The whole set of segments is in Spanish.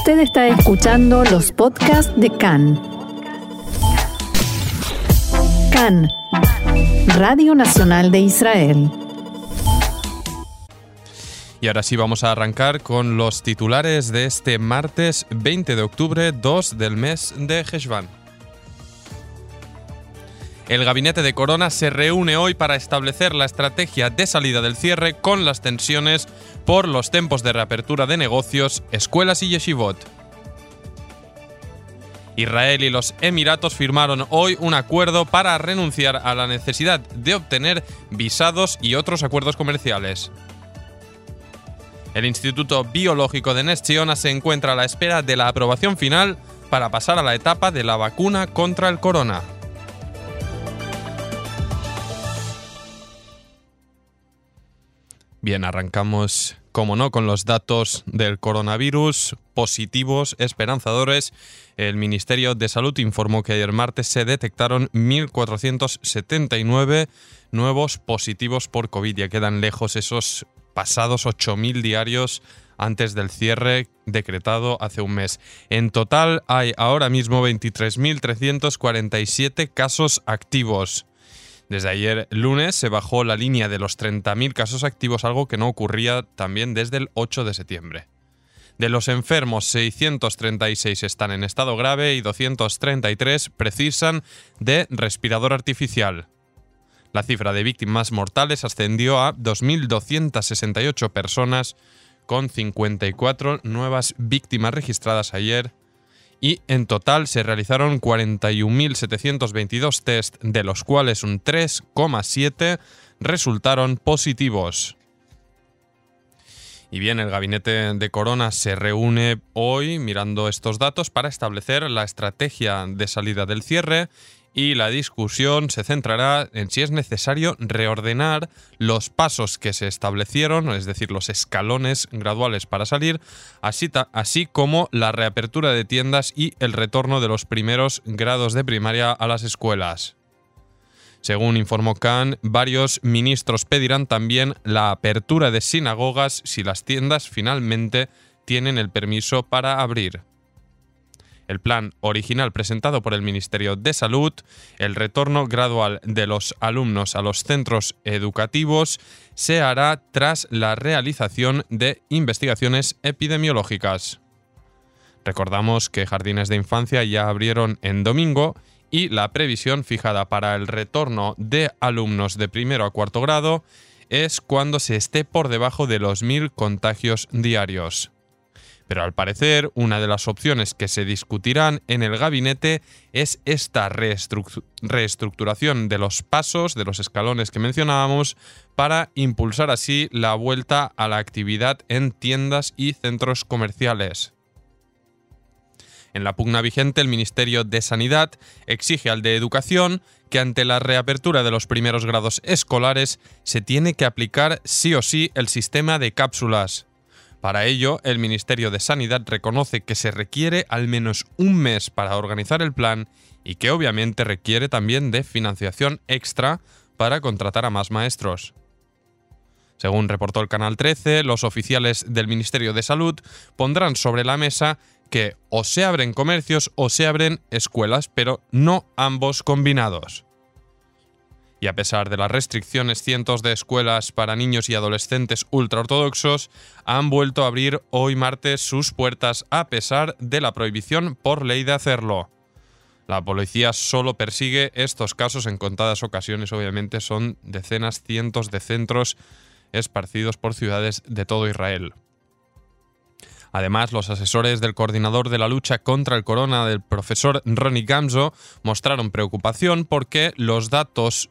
Usted está escuchando los podcasts de CAN. CAN, Radio Nacional de Israel. Y ahora sí vamos a arrancar con los titulares de este martes 20 de octubre, 2 del mes de Heshvan. El gabinete de Corona se reúne hoy para establecer la estrategia de salida del cierre con las tensiones por los tiempos de reapertura de negocios, escuelas y yeshivot. Israel y los Emiratos firmaron hoy un acuerdo para renunciar a la necesidad de obtener visados y otros acuerdos comerciales. El Instituto Biológico de Nestiona se encuentra a la espera de la aprobación final para pasar a la etapa de la vacuna contra el corona. Bien, arrancamos, como no, con los datos del coronavirus positivos, esperanzadores. El Ministerio de Salud informó que ayer martes se detectaron 1.479 nuevos positivos por COVID. Ya quedan lejos esos pasados 8.000 diarios antes del cierre decretado hace un mes. En total hay ahora mismo 23.347 casos activos. Desde ayer lunes se bajó la línea de los 30.000 casos activos, algo que no ocurría también desde el 8 de septiembre. De los enfermos, 636 están en estado grave y 233 precisan de respirador artificial. La cifra de víctimas mortales ascendió a 2.268 personas, con 54 nuevas víctimas registradas ayer y en total se realizaron 41.722 test, de los cuales un 3,7 resultaron positivos. Y bien, el gabinete de Corona se reúne hoy mirando estos datos para establecer la estrategia de salida del cierre y la discusión se centrará en si es necesario reordenar los pasos que se establecieron, es decir, los escalones graduales para salir, así, así, como la reapertura de tiendas y el retorno de los primeros grados de primaria a las escuelas. Según informó Khan, varios ministros pedirán también la apertura de sinagogas si las tiendas finalmente tienen el permiso para abrir el plan original presentado por el Ministerio de Salud, el retorno gradual de los alumnos a los centros educativos se hará tras la realización de investigaciones epidemiológicas. Recordamos que jardines de infancia ya abrieron en domingo y la previsión fijada para el retorno de alumnos de primero a cuarto grado es cuando se esté por debajo de los mil contagios diarios. Pero al parecer, una de las opciones que se discutirán en el gabinete es esta reestructuración de los pasos, de los escalones que mencionábamos, para impulsar así la vuelta a la actividad en tiendas y centros comerciales. En la pugna vigente, el Ministerio de Sanidad exige al de Educación que ante la reapertura de los primeros grados escolares se tiene que aplicar sí o sí el sistema de cápsulas. Para ello, el Ministerio de Sanidad reconoce que se requiere al menos un mes para organizar el plan y que obviamente requiere también de financiación extra para contratar a más maestros. Según reportó el Canal 13, los oficiales del Ministerio de Salud pondrán sobre la mesa que o se abren comercios o se abren escuelas, pero no ambos combinados. Y a pesar de las restricciones, cientos de escuelas para niños y adolescentes ultraortodoxos han vuelto a abrir hoy martes sus puertas a pesar de la prohibición por ley de hacerlo. La policía solo persigue estos casos en contadas ocasiones, obviamente son decenas, cientos de centros esparcidos por ciudades de todo Israel. Además, los asesores del coordinador de la lucha contra el corona del profesor Ronnie Gamzo mostraron preocupación porque los datos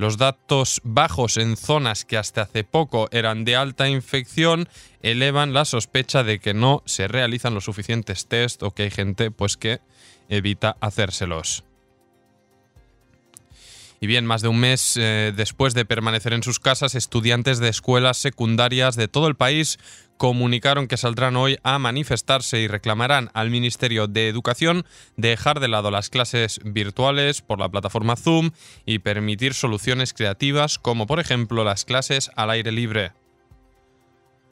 los datos bajos en zonas que hasta hace poco eran de alta infección elevan la sospecha de que no se realizan los suficientes test o que hay gente pues que evita hacérselos. Y bien, más de un mes eh, después de permanecer en sus casas, estudiantes de escuelas secundarias de todo el país comunicaron que saldrán hoy a manifestarse y reclamarán al Ministerio de Educación dejar de lado las clases virtuales por la plataforma Zoom y permitir soluciones creativas como por ejemplo las clases al aire libre.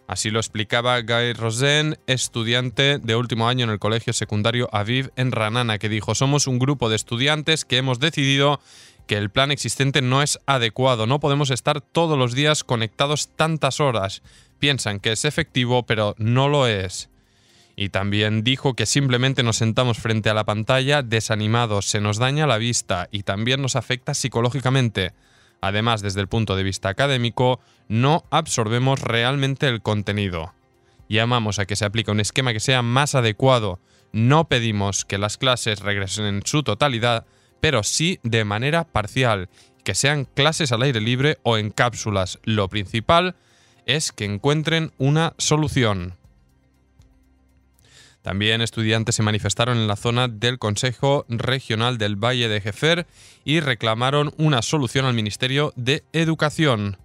Así lo explicaba Guy Rosen, estudiante de último año en el colegio secundario Aviv en Ranana, que dijo, somos un grupo de estudiantes que hemos decidido que el plan existente no es adecuado, no podemos estar todos los días conectados tantas horas. Piensan que es efectivo, pero no lo es. Y también dijo que simplemente nos sentamos frente a la pantalla desanimados, se nos daña la vista y también nos afecta psicológicamente. Además, desde el punto de vista académico, no absorbemos realmente el contenido. Llamamos a que se aplique un esquema que sea más adecuado. No pedimos que las clases regresen en su totalidad, pero sí de manera parcial, que sean clases al aire libre o en cápsulas. Lo principal es que encuentren una solución. También estudiantes se manifestaron en la zona del Consejo Regional del Valle de Jefer y reclamaron una solución al Ministerio de Educación.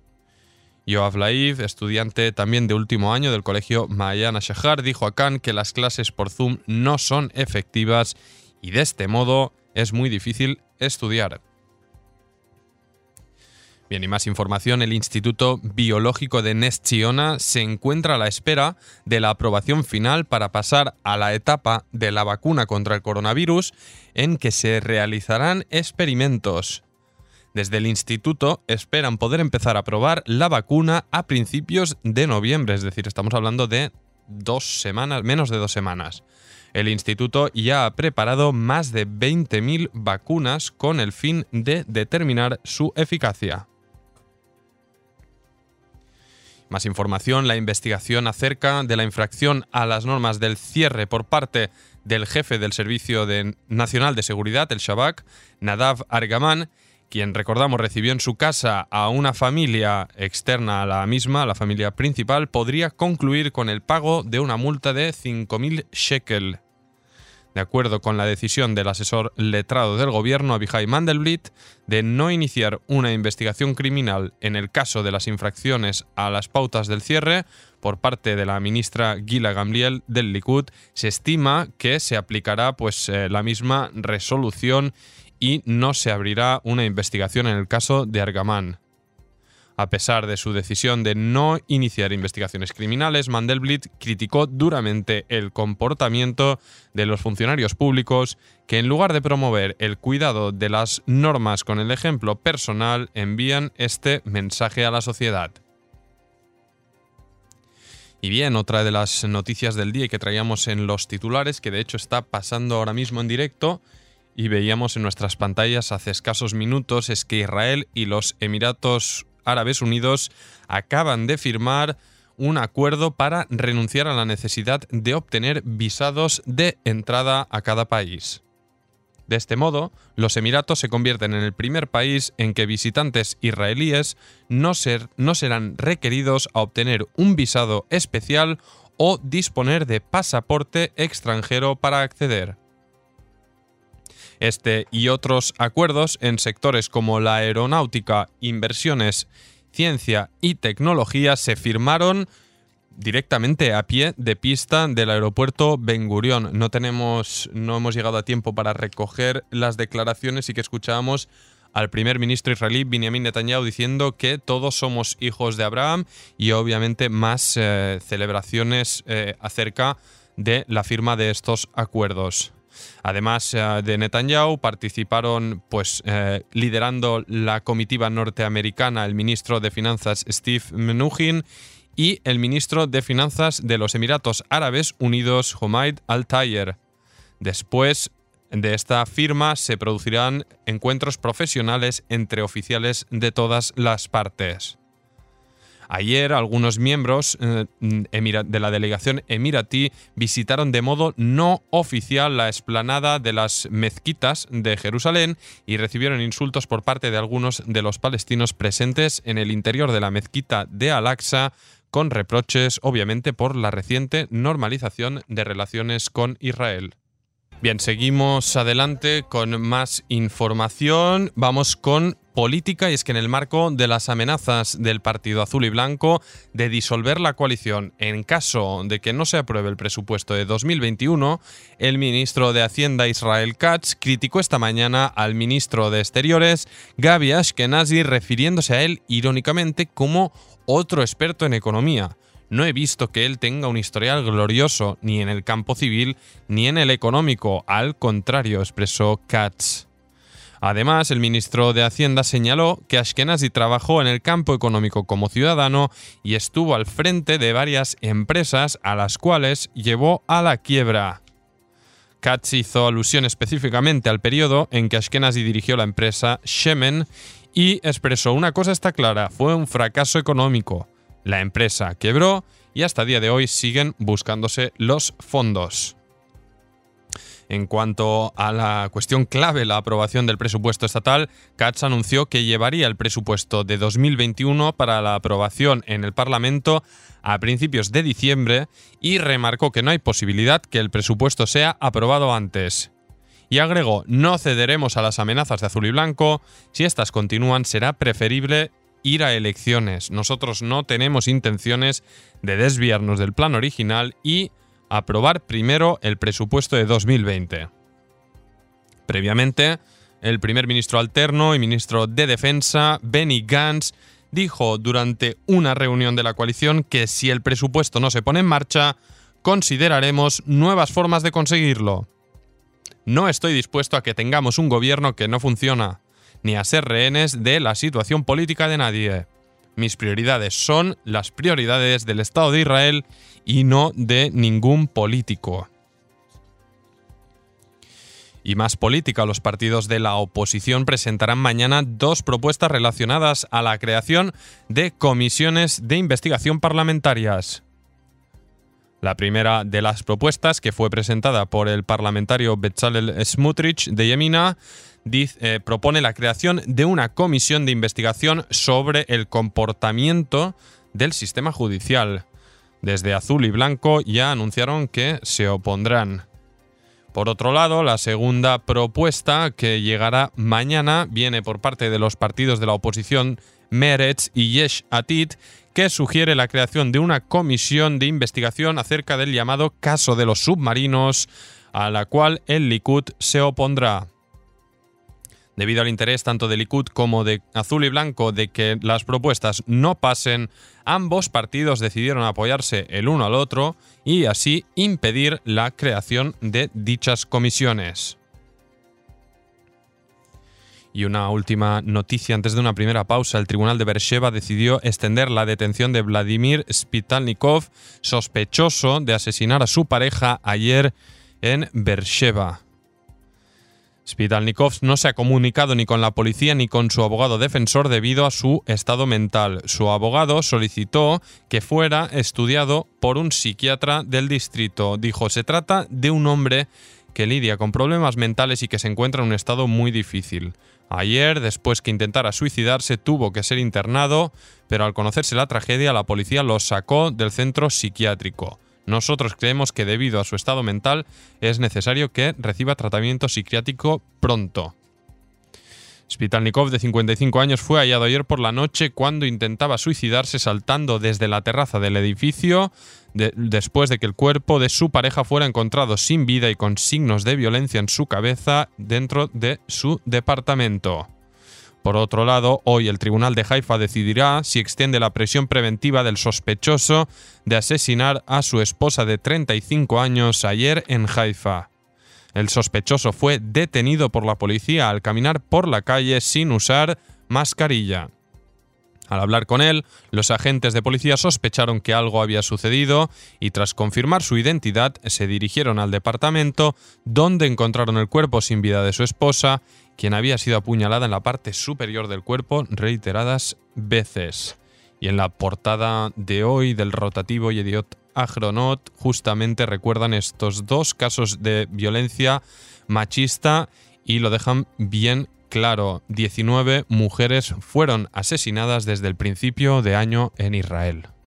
Yoav Laiv, estudiante también de último año del colegio Mayana Shahar, dijo a Khan que las clases por Zoom no son efectivas y de este modo es muy difícil estudiar. Bien, y más información, el Instituto Biológico de Nestiona se encuentra a la espera de la aprobación final para pasar a la etapa de la vacuna contra el coronavirus en que se realizarán experimentos. Desde el instituto esperan poder empezar a probar la vacuna a principios de noviembre, es decir, estamos hablando de dos semanas, menos de dos semanas. El instituto ya ha preparado más de 20.000 vacunas con el fin de determinar su eficacia. Más información, la investigación acerca de la infracción a las normas del cierre por parte del jefe del Servicio Nacional de Seguridad, el Shabak, Nadav Argaman, quien recordamos recibió en su casa a una familia externa a la misma, la familia principal, podría concluir con el pago de una multa de 5.000 shekel, de acuerdo con la decisión del asesor letrado del gobierno, Abihai Mandelblit, de no iniciar una investigación criminal en el caso de las infracciones a las pautas del cierre por parte de la ministra Gila Gamliel del Likud, se estima que se aplicará pues eh, la misma resolución y no se abrirá una investigación en el caso de Argamán. A pesar de su decisión de no iniciar investigaciones criminales, Mandelblit criticó duramente el comportamiento de los funcionarios públicos que en lugar de promover el cuidado de las normas con el ejemplo personal, envían este mensaje a la sociedad. Y bien, otra de las noticias del día que traíamos en los titulares, que de hecho está pasando ahora mismo en directo, y veíamos en nuestras pantallas hace escasos minutos, es que Israel y los Emiratos Árabes Unidos acaban de firmar un acuerdo para renunciar a la necesidad de obtener visados de entrada a cada país. De este modo, los Emiratos se convierten en el primer país en que visitantes israelíes no, no serán requeridos a obtener un visado especial o disponer de pasaporte extranjero para acceder. Este y otros acuerdos en sectores como la aeronáutica, inversiones, ciencia y tecnología se firmaron directamente a pie de pista del aeropuerto Ben Gurion. No tenemos no hemos llegado a tiempo para recoger las declaraciones y que escuchábamos al primer ministro israelí Benjamin Netanyahu diciendo que todos somos hijos de Abraham y obviamente más eh, celebraciones eh, acerca de la firma de estos acuerdos. Además eh, de Netanyahu, participaron, pues, eh, liderando la comitiva norteamericana, el ministro de Finanzas Steve Mnuchin y el ministro de Finanzas de los Emiratos Árabes Unidos, Humaid Al-Tayer. Después de esta firma se producirán encuentros profesionales entre oficiales de todas las partes. Ayer algunos miembros eh, de la delegación emiratí visitaron de modo no oficial la explanada de las mezquitas de Jerusalén y recibieron insultos por parte de algunos de los palestinos presentes en el interior de la mezquita de Al-Aqsa con reproches obviamente por la reciente normalización de relaciones con Israel. Bien, seguimos adelante con más información. Vamos con política y es que en el marco de las amenazas del Partido Azul y Blanco de disolver la coalición en caso de que no se apruebe el presupuesto de 2021, el ministro de Hacienda Israel Katz criticó esta mañana al ministro de Exteriores Gaby Ashkenazi refiriéndose a él irónicamente como otro experto en economía no he visto que él tenga un historial glorioso ni en el campo civil ni en el económico. Al contrario, expresó Katz. Además, el ministro de Hacienda señaló que Ashkenazi trabajó en el campo económico como ciudadano y estuvo al frente de varias empresas a las cuales llevó a la quiebra. Katz hizo alusión específicamente al periodo en que Ashkenazi dirigió la empresa Shemen y expresó una cosa está clara, fue un fracaso económico. La empresa quebró y hasta el día de hoy siguen buscándose los fondos. En cuanto a la cuestión clave, la aprobación del presupuesto estatal, Katz anunció que llevaría el presupuesto de 2021 para la aprobación en el Parlamento a principios de diciembre y remarcó que no hay posibilidad que el presupuesto sea aprobado antes. Y agregó, no cederemos a las amenazas de azul y blanco, si estas continúan será preferible ir a elecciones. Nosotros no tenemos intenciones de desviarnos del plan original y aprobar primero el presupuesto de 2020. Previamente, el primer ministro alterno y ministro de Defensa, Benny Gantz, dijo durante una reunión de la coalición que si el presupuesto no se pone en marcha, consideraremos nuevas formas de conseguirlo. No estoy dispuesto a que tengamos un gobierno que no funciona, ni a ser rehenes de la situación política de nadie. Mis prioridades son las prioridades del Estado de Israel y no de ningún político. Y más política, los partidos de la oposición presentarán mañana dos propuestas relacionadas a la creación de comisiones de investigación parlamentarias. La primera de las propuestas, que fue presentada por el parlamentario Bezalel Smutrich de Yemina, eh, propone la creación de una comisión de investigación sobre el comportamiento del sistema judicial. Desde Azul y Blanco ya anunciaron que se opondrán. Por otro lado, la segunda propuesta que llegará mañana viene por parte de los partidos de la oposición Meretz y Yesh Atid, que sugiere la creación de una comisión de investigación acerca del llamado caso de los submarinos, a la cual el Likud se opondrá. Debido al interés tanto de Likud como de Azul y Blanco de que las propuestas no pasen, ambos partidos decidieron apoyarse el uno al otro y así impedir la creación de dichas comisiones. Y una última noticia antes de una primera pausa. El tribunal de Beersheba decidió extender la detención de Vladimir Spitalnikov, sospechoso de asesinar a su pareja ayer en Beersheba. Spitalnikov no se ha comunicado ni con la policía ni con su abogado defensor debido a su estado mental. Su abogado solicitó que fuera estudiado por un psiquiatra del distrito. Dijo, se trata de un hombre que lidia con problemas mentales y que se encuentra en un estado muy difícil. Ayer, después que intentara suicidarse, tuvo que ser internado, pero al conocerse la tragedia, la policía lo sacó del centro psiquiátrico. Nosotros creemos que debido a su estado mental es necesario que reciba tratamiento psiquiátrico pronto. Spitalnikov, de 55 años, fue hallado ayer por la noche cuando intentaba suicidarse saltando desde la terraza del edificio después de que el cuerpo de su pareja fuera encontrado sin vida y con signos de violencia en su cabeza dentro de su departamento. Por otro lado, hoy el Tribunal de Haifa decidirá si extiende la presión preventiva del sospechoso de asesinar a su esposa de 35 años ayer en Haifa. El sospechoso fue detenido por la policía al caminar por la calle sin usar mascarilla. Al hablar con él, los agentes de policía sospecharon que algo había sucedido y tras confirmar su identidad se dirigieron al departamento donde encontraron el cuerpo sin vida de su esposa quien había sido apuñalada en la parte superior del cuerpo reiteradas veces. Y en la portada de hoy del rotativo Yediot Agronot justamente recuerdan estos dos casos de violencia machista y lo dejan bien claro. 19 mujeres fueron asesinadas desde el principio de año en Israel.